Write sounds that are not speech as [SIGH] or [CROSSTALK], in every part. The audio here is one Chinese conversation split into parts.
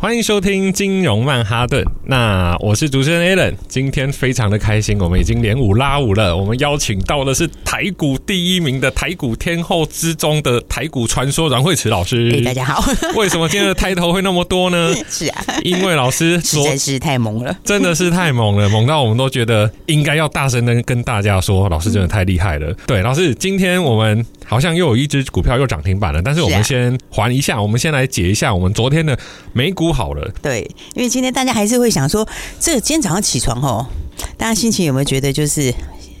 欢迎收听金融曼哈顿，那我是主持人 Alan，今天非常的开心，我们已经连五拉五了。我们邀请到的是台股第一名的台股天后之中的台股传说阮慧慈老师。哎，大家好。[LAUGHS] [LAUGHS] 为什么今天的抬头会那么多呢？是啊，因为老师实在是太猛了，真的是太猛了，猛到我们都觉得应该要大声的跟大家说，老师真的太厉害了。对，老师，今天我们好像又有一只股票又涨停板了，但是我们先还一下，我们先来解一下我们昨天的美股。好了，对，因为今天大家还是会想说，这个今天早上起床哦，大家心情有没有觉得就是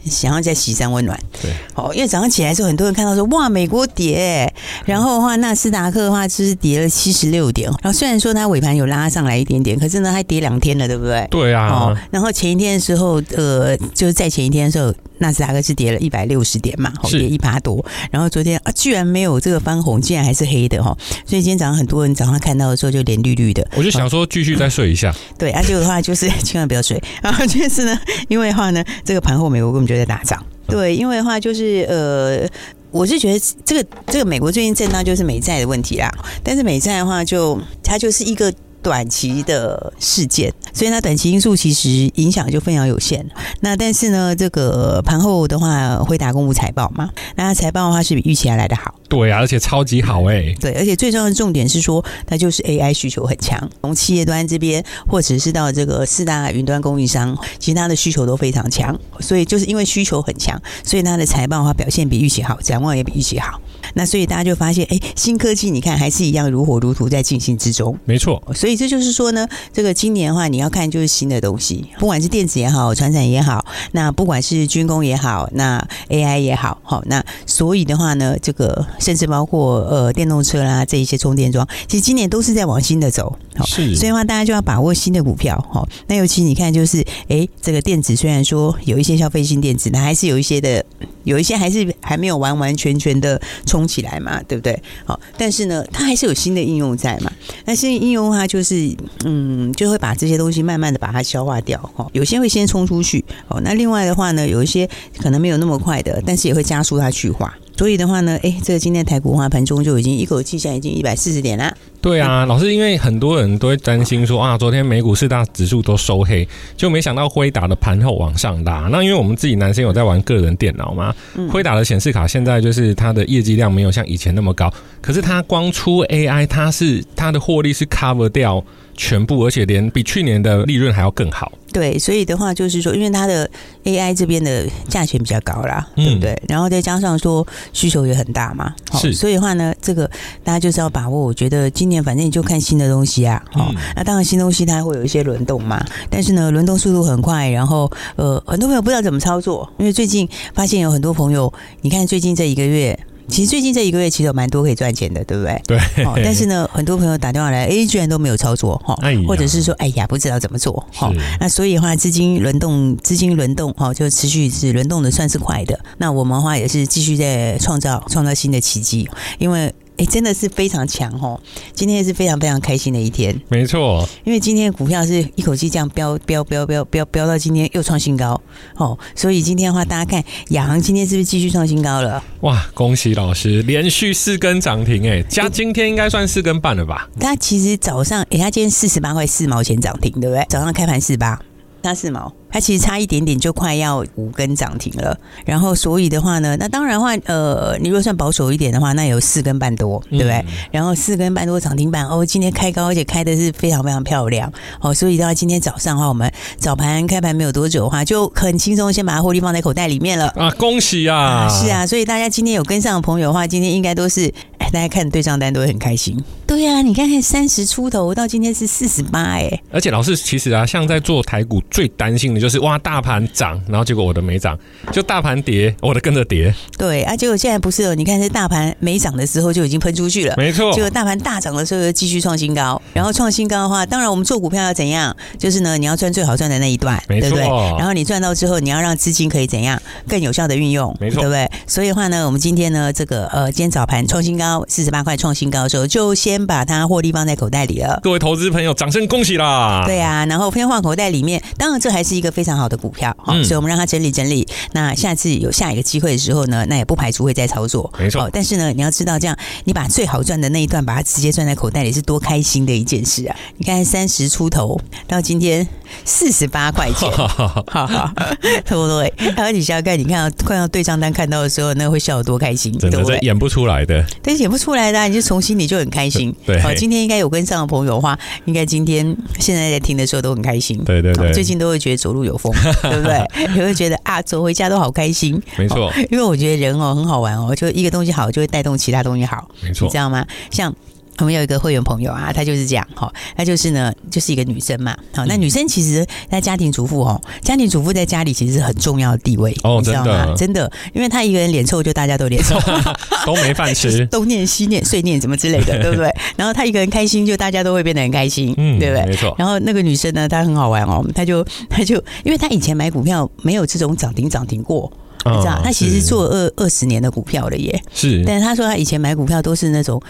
想要再洗三温暖？对，哦，因为早上起来的时候，很多人看到说，哇，美国跌，然后的话，纳斯达克的话就是跌了七十六点，然后虽然说它尾盘有拉上来一点点，可是呢，还跌两天了，对不对？对啊，哦，然后前一天的时候，呃，就是在前一天的时候。纳斯达克是跌了一百六十点嘛，跌一趴多。然后昨天啊，居然没有这个翻红，竟然还是黑的哈。所以今天早上很多人早上看到的时候就脸绿绿的。我就想说继续再睡一下。[LAUGHS] 对，而且的话就是 [LAUGHS] 千万不要睡。然后就是呢，[LAUGHS] 因为的话呢，这个盘后美国根本就在打仗。对，因为的话就是呃，我是觉得这个这个美国最近震荡就是美债的问题啦。但是美债的话，就它就是一个。短期的事件，所以它短期因素其实影响就非常有限。那但是呢，这个盘后的话会打公布财报嘛？那财报的话是比预期还来的好。对啊，而且超级好哎、欸。对，而且最重要的重点是说，它就是 AI 需求很强，从企业端这边，或者是到这个四大云端供应商，其他的需求都非常强。所以就是因为需求很强，所以它的财报的话表现比预期好，展望也比预期好。那所以大家就发现，哎，新科技你看还是一样如火如荼在进行之中。没错，所以这就是说呢，这个今年的话，你要看就是新的东西，不管是电子也好，传产也好，那不管是军工也好，那 AI 也好，好，那所以的话呢，这个甚至包括呃电动车啦这一些充电桩，其实今年都是在往新的走。好，是，所以的话大家就要把握新的股票。好，那尤其你看就是，哎，这个电子虽然说有一些消费性电子，那还是有一些的。有一些还是还没有完完全全的冲起来嘛，对不对？好，但是呢，它还是有新的应用在嘛。那新的应用话就是，嗯，就会把这些东西慢慢的把它消化掉。哈，有些会先冲出去。哦，那另外的话呢，有一些可能没有那么快的，但是也会加速它去化。所以的话呢，哎，这个今天台股的话盘中就已经一口气现在已经一百四十点啦。对啊，老师，因为很多人都会担心说啊，昨天美股四大指数都收黑，就没想到辉达的盘后往上拉。那因为我们自己男生有在玩个人电脑嘛，辉达的显示卡现在就是它的业绩量没有像以前那么高，可是它光出 AI，它是它的获利是 cover 掉。全部，而且连比去年的利润还要更好。对，所以的话就是说，因为它的 AI 这边的价钱比较高啦，嗯、对不对？然后再加上说需求也很大嘛，是。所以的话呢，这个大家就是要把握。我觉得今年反正你就看新的东西啊，好、嗯。那当然新东西它会有一些轮动嘛，但是呢，轮动速度很快。然后呃，很多朋友不知道怎么操作，因为最近发现有很多朋友，你看最近这一个月。其实最近这一个月其实有蛮多可以赚钱的，对不对？对。哦，但是呢，很多朋友打电话来，哎，居然都没有操作哈，或者是说，哎呀，不知道怎么做哈。那所以的话，资金轮动，资金轮动哈，就持续是轮动的，算是快的。那我们的话也是继续在创造创造新的奇迹，因为。哎，真的是非常强哦！今天也是非常非常开心的一天。没错，因为今天的股票是一口气这样飙飙飙飙飙飙到今天又创新高哦，所以今天的话，大家看亚航今天是不是继续创新高了？哇，恭喜老师连续四根涨停哎，加今天应该算四根半了吧？它其实早上哎，它今天四十八块四毛钱涨停，对不对？早上开盘四八。它四毛，它其实差一点点就快要五根涨停了。然后所以的话呢，那当然的话，呃，你如果算保守一点的话，那有四根半多，对不对？嗯、然后四根半多涨停板哦，今天开高，而且开的是非常非常漂亮哦。所以的话，今天早上的话，我们早盘开盘没有多久的话，就很轻松先把它获利放在口袋里面了啊！恭喜啊，啊！是啊，所以大家今天有跟上的朋友的话，今天应该都是，大家看对账单都会很开心。对呀、啊，你看看三十出头到今天是四十八哎。而且老师其实啊，像在做台股最担心的就是哇，大盘涨，然后结果我的没涨，就大盘跌，我的跟着跌。对啊，结果现在不是哦，你看这大盘没涨的时候就已经喷出去了，没错。结果大盘大涨的时候又继续创新高，然后创新高的话，当然我们做股票要怎样？就是呢，你要赚最好赚的那一段，没错。对不对？然后你赚到之后，你要让资金可以怎样更有效的运用，没错，对不对？所以的话呢，我们今天呢，这个呃，今天早盘创新高四十八块创新高的时候，就先把它获利放在口袋里了。各位投资朋友，掌声恭喜啦！对啊，然后先放口袋里面，当然这还是一个非常好的股票，好、嗯，所以我们让它整理整理。那下次有下一个机会的时候呢，那也不排除会再操作，没错。但是呢，你要知道，这样你把最好赚的那一段把它直接赚在口袋里，是多开心的一件事啊！你看三十出头到今天四十八块钱，[LAUGHS] 对不对？而且小盖，你看快要对账单看到的时候，那会笑得多开心，真的，这演不出来的，但是演不出来的、啊，你就从心里就很开心。对，好，今天应该有跟上的朋友的话，应该今天现在在听的时候都很开心。对对对，最近都会觉得走路有风，[LAUGHS] 对不对？也会觉得啊，走回家都好开心。没错，因为我觉得人哦很好玩哦，就一个东西好，就会带动其他东西好。没错，你知道吗？像。我们有一个会员朋友啊，她就是这样哈，她就是呢，就是一个女生嘛。好，那女生其实在家庭主妇哦，家庭主妇在家里其实是很重要的地位哦，你知道吗？真的，因为她一个人脸臭，就大家都脸臭，[LAUGHS] 都没饭吃，[LAUGHS] 东念西念碎念什么之类的，[LAUGHS] 对不对？然后她一个人开心，就大家都会变得很开心，嗯，对不对？没错。然后那个女生呢，她很好玩哦，她就她就，因为她以前买股票没有这种涨停涨停过，你知道，她其实做二二十年的股票了耶，是。但是她说她以前买股票都是那种。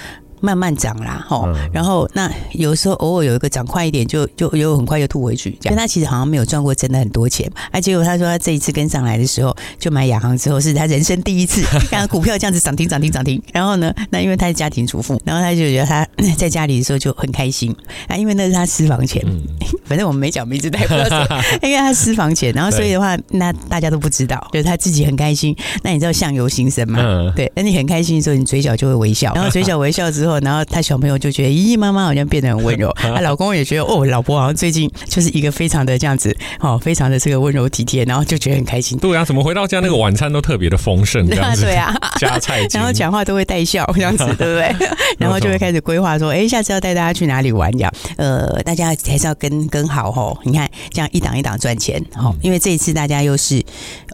慢慢涨啦，吼，然后那有时候偶尔有一个涨快一点就，就就又很快就吐回去，这样。因为他其实好像没有赚过真的很多钱，啊，结果他说他这一次跟上来的时候，就买亚航之后是他人生第一次 [LAUGHS] 看到股票这样子涨停涨停涨停。然后呢，那因为他是家庭主妇，然后他就觉得他在家里的时候就很开心啊，因为那是他私房钱，[LAUGHS] 反正我们没讲名字，他也不知道谁，[LAUGHS] 因为他私房钱，然后所以的话，那大家都不知道，就是他自己很开心。那你知道相由心生嘛？对，那你很开心的时候，你嘴角就会微笑，然后嘴角微笑之后。然后他小朋友就觉得，咦，妈妈好像变得很温柔。她 [LAUGHS] 老公也觉得，哦，老婆好像最近就是一个非常的这样子，哦，非常的这个温柔体贴，然后就觉得很开心。对啊，怎么回到家那个晚餐都特别的丰盛，这样子。[LAUGHS] [LAUGHS] 对啊，加菜，然后讲话都会带笑，这样子，对不对？然后就会开始规划说，哎，下次要带大家去哪里玩？呀，呃，大家还是要跟跟好哦。你看，这样一档一档赚钱，哦，因为这一次大家又是，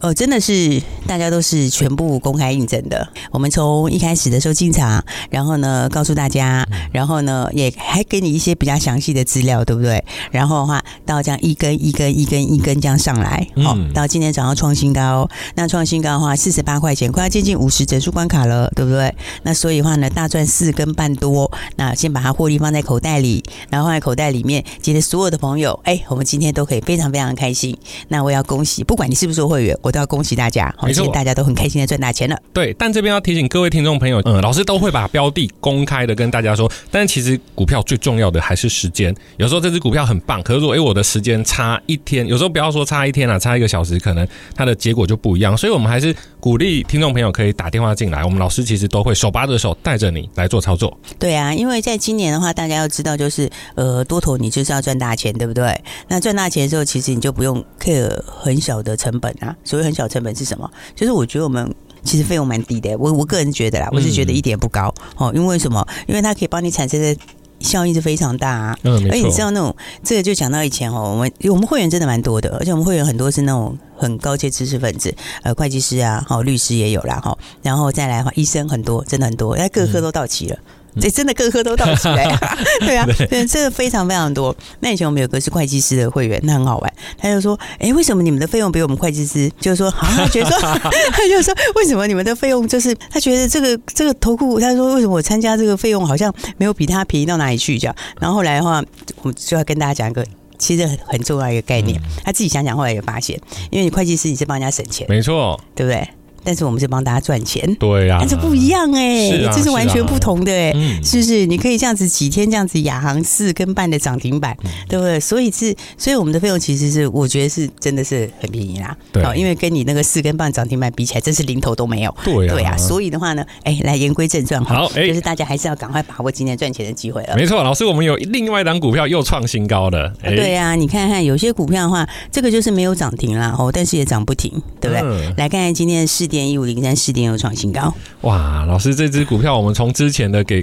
呃，真的是大家都是全部公开印证的。我们从一开始的时候进场，然后呢，告诉大家。然后呢，也还给你一些比较详细的资料，对不对？然后的话，到这样一根一根一根一根这样上来，好、嗯，到今天早上创新高，那创新高的话，四十八块钱，快要接近五十整数关卡了，对不对？那所以的话呢，大赚四根半多，那先把它获利放在口袋里，然后放在口袋里面，今天所有的朋友，哎，我们今天都可以非常非常开心。那我要恭喜，不管你是不是会员，我都要恭喜大家，好，今天大家都很开心的赚大钱了。对，但这边要提醒各位听众朋友，嗯，老师都会把标的公开的跟大家说，但其实股票最重要的还是时间。有时候这只股票很棒，可是如果，哎，我的时间差一天，有时候不要说差一天啊，差一个小时，可能它的结果就不一样。所以我们还是鼓励听众朋友可以打电话进来，我们老师其实都会手把着手带着你来做操作。对啊，因为在今年的话，大家要知道，就是呃，多头你就是要赚大钱，对不对？那赚大钱的时候，其实你就不用 care 很小的成本啊。所谓很小成本是什么？就是我觉得我们。其实费用蛮低的，我我个人觉得啦，我是觉得一点不高哦，因为什么？因为它可以帮你产生的效益是非常大啊。嗯，而且你知道那种这个就讲到以前哦，我们我们会员真的蛮多的，而且我们会员很多是那种很高阶知识分子，呃，会计师啊，好，律师也有啦哈，然后再来的话，医生很多，真的很多，哎，各科都到齐了。这真的个个都到齐来，[LAUGHS] 对啊，对，这个非常非常多。那以前我们有个是会计师的会员，那很好玩。他就说：“哎，为什么你们的费用比我们会计师？”就是说，好，他觉得说，[LAUGHS] 他就说，为什么你们的费用就是他觉得这个这个投顾，他说为什么我参加这个费用好像没有比他便宜到哪里去？这样。然后后来的话，我们就要跟大家讲一个其实很很重要一个概念。他自己想想，后来也发现，因为你会计师你是帮人家省钱，没错，对不对？但是我们是帮大家赚钱，对呀、啊，但是不一样哎、欸，啊、这是完全不同的哎、欸，啊、是不是？你可以这样子几天这样子亚航四跟半的涨停板，嗯、对不对？所以是，所以我们的费用其实是，我觉得是真的是很便宜啦。对，因为跟你那个四跟半涨停板比起来，真是零头都没有。对、啊，对啊。所以的话呢，哎，来言归正传，好，哎，就是大家还是要赶快把握今天赚钱的机会了。没错，老师，我们有另外一档股票又创新高了。对呀、啊，你看看有些股票的话，这个就是没有涨停啦，哦，但是也涨不停，对不对？嗯、来看看今天的士点一五零三四点又创新高，哇！老师，这支股票我们从之前的给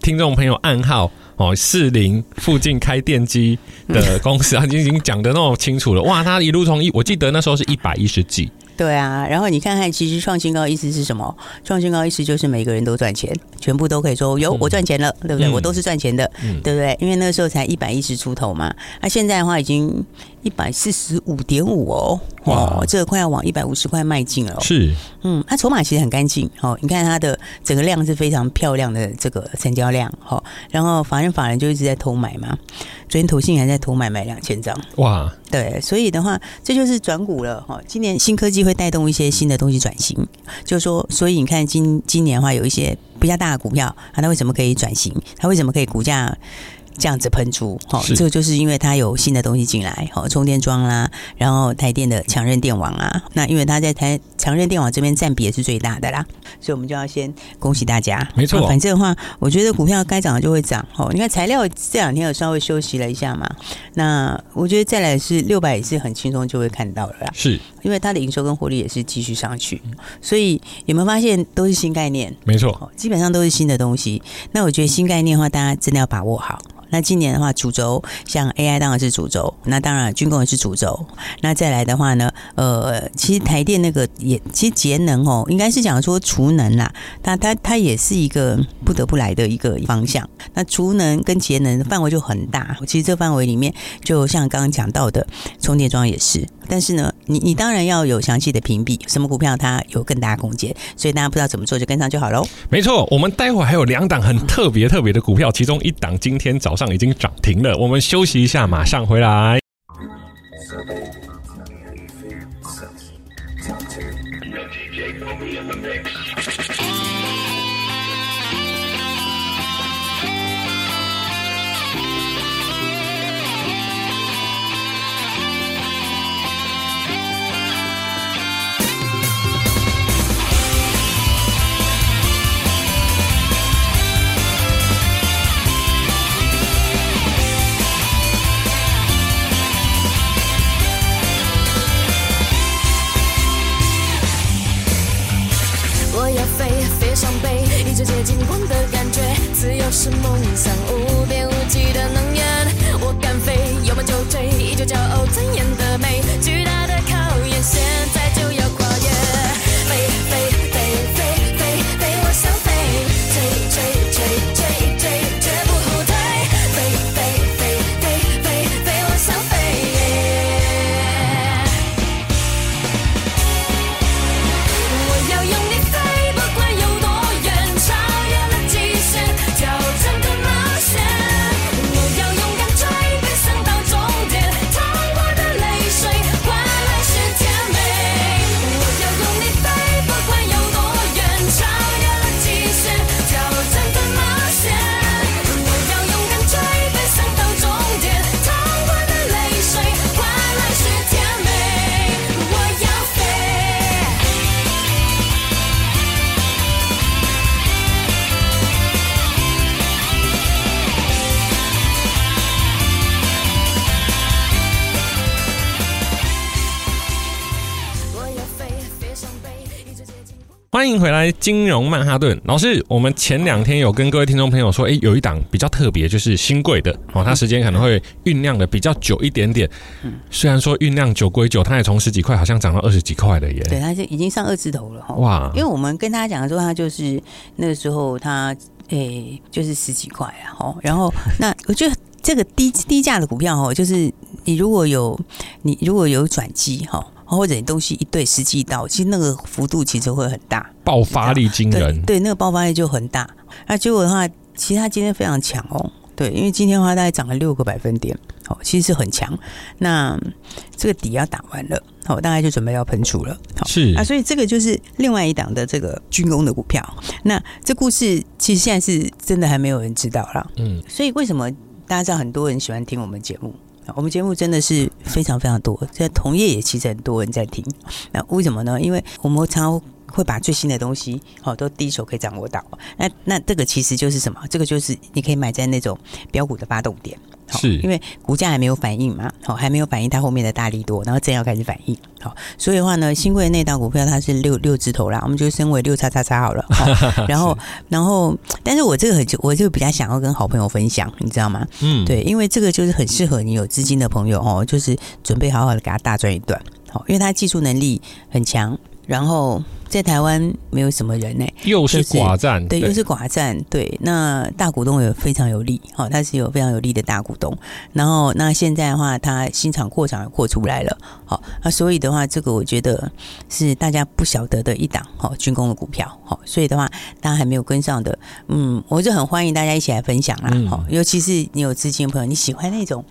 听众朋友暗号哦，四零附近开电机的公司，啊 [LAUGHS] 已经讲的那么清楚了。哇，他一路从一，我记得那时候是一百一十几。对啊，然后你看看，其实创新高意思是什么？创新高意思就是每个人都赚钱，全部都可以说有我赚钱了，嗯、对不对？我都是赚钱的，嗯、对不对？因为那个时候才一百一十出头嘛，那、啊、现在的话已经一百四十五点五哦，哇，这个快要往一百五十块迈进了。是，嗯，它筹码其实很干净哦，你看它的整个量是非常漂亮的这个成交量，哦，然后法人法人就一直在偷买嘛。昨天投信还在偷买买两千张，哇！对，所以的话，这就是转股了哈。今年新科技会会带动一些新的东西转型，就是说，所以你看今今年的话，有一些比较大的股票，它为什么可以转型？它为什么可以股价？这样子喷出，好，这个就是因为它有新的东西进来，好，充电桩啦，然后台电的强韧电网啊，那因为它在台强韧电网这边占比也是最大的啦，所以我们就要先恭喜大家，没错。反正的话，我觉得股票该涨的就会涨，哦，你看材料这两天有稍微休息了一下嘛，那我觉得再来是六百也是很轻松就会看到了啦，是因为它的营收跟获利也是继续上去，所以有没有发现都是新概念？没错，基本上都是新的东西。那我觉得新概念的话，大家真的要把握好。那今年的话，主轴像 AI 当然是主轴，那当然军工也是主轴。那再来的话呢，呃，其实台电那个也其实节能哦，应该是讲说储能啦，它它它也是一个不得不来的一个方向。那储能跟节能范围就很大，其实这范围里面，就像刚刚讲到的充电桩也是。但是呢，你你当然要有详细的评比，什么股票它有更大空间，所以大家不知道怎么做就跟上就好喽。没错，我们待会还有两档很特别特别的股票，其中一档今天早上已经涨停了。我们休息一下，马上回来。欢迎回来，金融曼哈顿老师。我们前两天有跟各位听众朋友说，哎，有一档比较特别，就是新贵的哦，它时间可能会酝酿的比较久一点点。嗯，虽然说酝酿久归久，它也从十几块好像涨到二十几块了耶。对，它就已经上二字头了哈。哇！因为我们跟大家讲的时候，它就是那个时候它诶就是十几块啊。哦，然后那我觉得这个低低价的股票哦，就是你如果有你如果有转机哈。或者你东西一对十几刀，其实那个幅度其实会很大，爆发力惊人。对，对，那个爆发力就很大。那结果的话，其实它今天非常强哦。对，因为今天的话大概涨了六个百分点，哦，其实是很强。那这个底要打完了，哦，大概就准备要喷出了。好是啊，所以这个就是另外一档的这个军工的股票。那这故事其实现在是真的还没有人知道了。嗯，所以为什么大家知道很多人喜欢听我们节目？我们节目真的是非常非常多，在同业也其实很多人在听。那为什么呢？因为我们常会把最新的东西哦都第一手可以掌握到。那那这个其实就是什么？这个就是你可以买在那种标股的发动点。是，因为股价还没有反应嘛，好，还没有反应它后面的大力多，然后正要开始反应，好，所以的话呢，新贵的那档股票它是六六字头啦，我们就升为六叉叉叉好了，[LAUGHS] 然后然后，但是我这个很我就比较想要跟好朋友分享，你知道吗？嗯，对，因为这个就是很适合你有资金的朋友哦，就是准备好好的给他大赚一段，好，因为他技术能力很强。然后在台湾没有什么人呢、欸，又是寡占，对，又是寡占，对。那大股东也非常有利，好，他是有非常有利的大股东。然后那现在的话，他新厂扩厂也扩出来了，好，那所以的话，这个我觉得是大家不晓得的一档，好，军工的股票，好，所以的话，大家还没有跟上的，嗯，我就很欢迎大家一起来分享啦，好，尤其是你有资金的朋友，你喜欢那种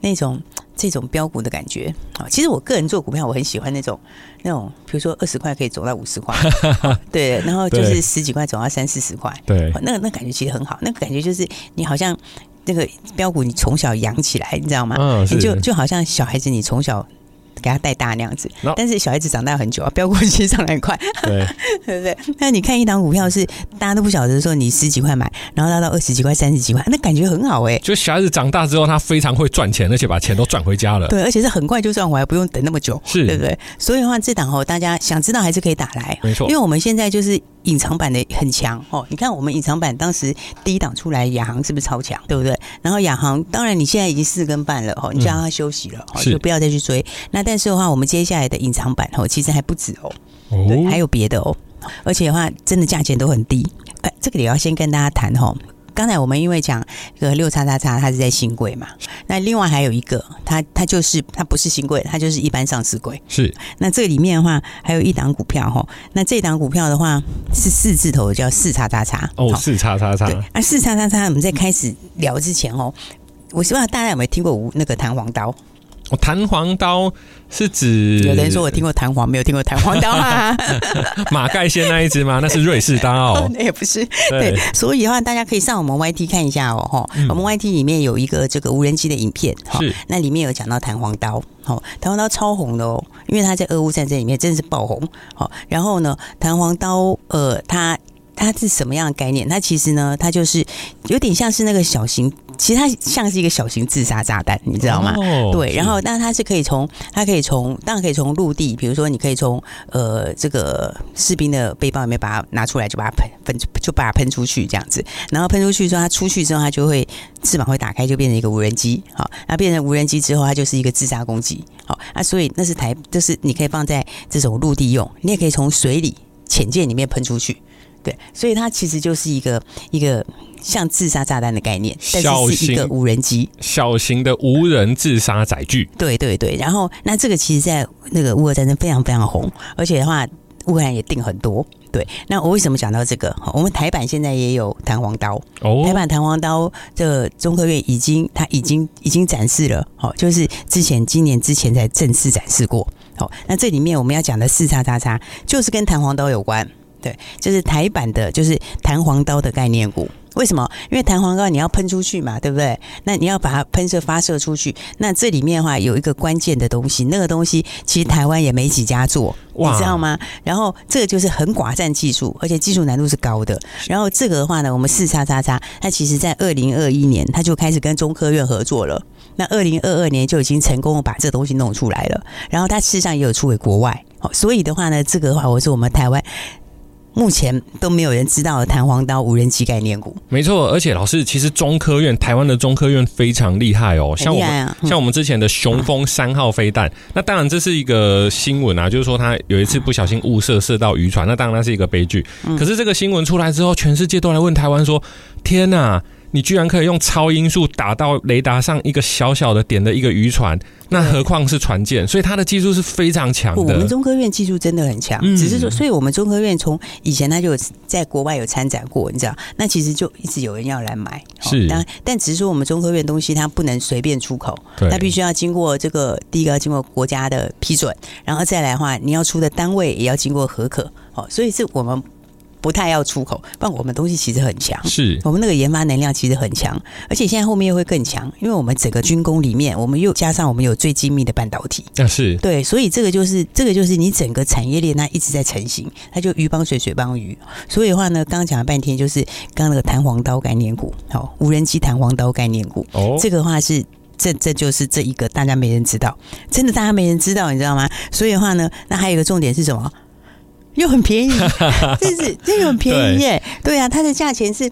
那种。这种标股的感觉。啊，其实我个人做股票，我很喜欢那种那种，比如说二十块可以走到五十块，[LAUGHS] 对，然后就是十几块走到三四十块，对，那个那感觉其实很好，那个感觉就是你好像那个标股，你从小养起来，你知道吗？嗯，你就就好像小孩子，你从小。给他带大那样子，但是小孩子长大很久啊，飙过去上来快，对 [LAUGHS] 对不对？那你看一档股票是大家都不晓得说你十几块买，然后拉到二十几块、三十几块，那感觉很好哎、欸。就小孩子长大之后，他非常会赚钱，而且把钱都赚回家了。对，而且是很快就赚回来，不用等那么久，是，对不对？所以的话，这档哦，大家想知道还是可以打来，没错。因为我们现在就是隐藏版的很强哦。你看我们隐藏版当时第一档出来，亚航是不是超强？对不对？然后亚航，当然你现在已经四根半了哦，你就让它休息了，哦，就不要再去追。那但是的话，我们接下下来的隐藏版哦，其实还不止哦，对，还有别的哦，而且的话，真的价钱都很低。哎，这个也要先跟大家谈哦。刚才我们因为讲这个六叉叉叉，它是在新贵嘛，那另外还有一个，它它就是它不是新贵，它就是一般上市贵。是，那这里面的话，还有一档股票哈，那这档股票的话是四字头，叫四叉叉叉。哦，四叉叉叉。对，啊，四叉叉叉，我们在开始聊之前哦，我希望大家有没有听过那个弹簧刀？哦，弹簧刀是指有人说我听过弹簧，没有听过弹簧刀啊？[LAUGHS] 马盖先那一只吗？那是瑞士刀，[LAUGHS] 哦，那也不是。对，所以的话，大家可以上我们 YT 看一下哦，哈、嗯，我们 YT 里面有一个这个无人机的影片，是那里面有讲到弹簧刀，好，弹簧刀超红的哦，因为它在俄乌战争里面真的是爆红，好，然后呢，弹簧刀呃，它。它是什么样的概念？它其实呢，它就是有点像是那个小型，其实它像是一个小型自杀炸弹，你知道吗？哦、对，然后但它是可以从，它可以从，当然可以从陆地，比如说你可以从呃这个士兵的背包里面把它拿出来，就把它喷喷，就把它喷出去这样子。然后喷出去之后，它出去之后，它就会翅膀会打开，就变成一个无人机。好，那变成无人机之后，它就是一个自杀攻击。好，那所以那是台，就是你可以放在这种陆地用，你也可以从水里潜舰里面喷出去。对，所以它其实就是一个一个像自杀炸弹的概念，但是是一个无人机，小型的无人自杀载具。对对对，然后那这个其实，在那个乌俄战争非常非常红，而且的话，乌克兰也订很多。对，那我为什么讲到这个？我们台版现在也有弹簧刀，哦，台版弹簧刀这中科院已经，它已经已经展示了，好，就是之前今年之前才正式展示过。好，那这里面我们要讲的四叉叉叉，就是跟弹簧刀有关。对，就是台版的，就是弹簧刀的概念股。为什么？因为弹簧刀你要喷出去嘛，对不对？那你要把它喷射发射出去。那这里面的话有一个关键的东西，那个东西其实台湾也没几家做，你知道吗？然后这个就是很寡占技术，而且技术难度是高的。然后这个的话呢，我们四叉叉叉，它其实在二零二一年它就开始跟中科院合作了。那二零二二年就已经成功把这东西弄出来了。然后它事实上也有出给国外。所以的话呢，这个的话我是我们台湾。目前都没有人知道的弹簧刀无人机概念股，没错。而且老师，其实中科院台湾的中科院非常厉害哦，像我们、啊嗯、像我们之前的雄风三号飞弹，那当然这是一个新闻啊，就是说他有一次不小心误射射到渔船，那当然那是一个悲剧。可是这个新闻出来之后，全世界都来问台湾说：“天哪！”你居然可以用超音速打到雷达上一个小小的点的一个渔船，那何况是船舰？所以它的技术是非常强的。我们中科院技术真的很强，只是说，所以我们中科院从以前它就在国外有参展过，你知道？那其实就一直有人要来买。是，但但只是说我们中科院东西它不能随便出口，它必须要经过这个第一个要经过国家的批准，然后再来的话，你要出的单位也要经过核可。好，所以是我们。不太要出口，不然我们东西其实很强，是我们那个研发能量其实很强，而且现在后面又会更强，因为我们整个军工里面，我们又加上我们有最精密的半导体，啊是对，所以这个就是这个就是你整个产业链它一直在成型，它就鱼帮水，水帮鱼。所以的话呢，刚刚讲了半天，就是刚刚那个弹簧刀概念股，好，无人机弹簧刀概念股，哦，这个的话是这这就是这一个大家没人知道，真的大家没人知道，你知道吗？所以的话呢，那还有一个重点是什么？又很便宜，这 [LAUGHS] 是这又很便宜耶，对啊，它的价钱是。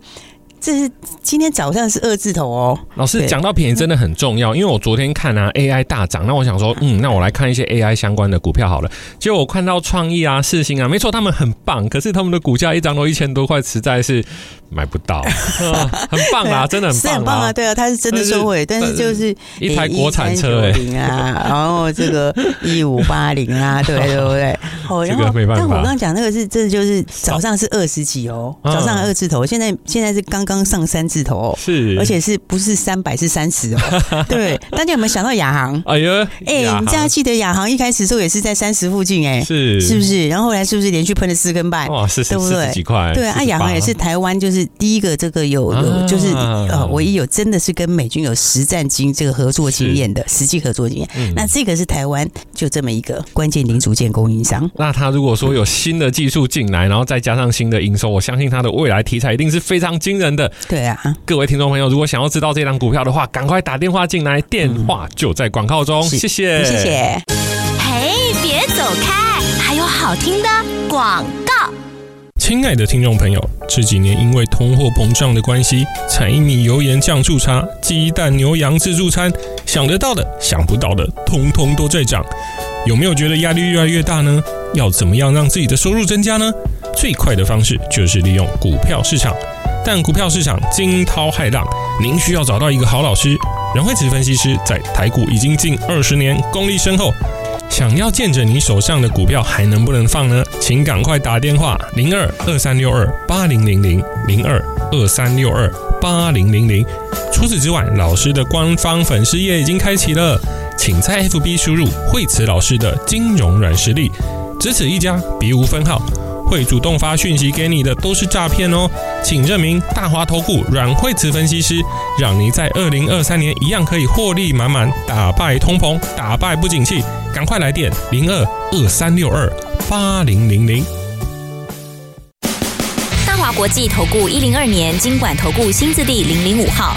这是今天早上是二字头哦。老师讲到便宜真的很重要，因为我昨天看啊 AI 大涨，那我想说，嗯，那我来看一些 AI 相关的股票好了。结果我看到创意啊、世星啊，没错，他们很棒，可是他们的股价一涨都一千多块，实在是买不到。啊、很棒啊，真的很棒，啊，很棒啊！对啊，它是真的收尾，但是就是一台国产车哎，啊，[LAUGHS] 然后这个一五八零啊，[LAUGHS] 对对不对？哦，然后但我刚刚讲那个是这，就是早上是二十几哦，早上二字头，现在现在是刚。刚上三字头哦，是，而且是不是三百是三十哦？[LAUGHS] 对，大家有没有想到亚航？哎呀，哎，你这样记得亚航一开始时候也是在三十附近哎，是是不是？然后后来是不是连续喷了四根半？哇，是是，对不对？几块？对啊，亚航也是台湾就是第一个这个有有就是呃唯一有真的是跟美军有实战经这个合作经验的实际合作经验。那这个是台湾就这么一个关键零组件供应商。那他如果说有新的技术进来，然后再加上新的营收，我相信他的未来题材一定是非常惊人的。对啊，各位听众朋友，如果想要知道这档股票的话，赶快打电话进来，电话就在广告中。谢谢，谢谢。嘿，别走开，还有好听的广告。亲爱的听众朋友，这几年因为通货膨胀的关系，柴米油盐酱醋茶、鸡蛋牛羊自助餐，想得到的、想不到的，通通都在涨。有没有觉得压力越来越大呢？要怎么样让自己的收入增加呢？最快的方式就是利用股票市场。但股票市场惊涛骇浪，您需要找到一个好老师。阮蕙慈分析师在台股已经近二十年，功力深厚。想要见证你手上的股票还能不能放呢？请赶快打电话零二二三六二八零零零零二二三六二八零零零。除此之外，老师的官方粉丝页已经开启了，请在 FB 输入惠慈老师的金融软实力，只此一家，别无分号。会主动发讯息给你的都是诈骗哦，请认明大华投顾阮惠慈分析师，让你在二零二三年一样可以获利满满，打败通膨，打败不景气，赶快来电零二二三六二八零零零。大华国际投顾一零二年经管投顾新字第零零五号。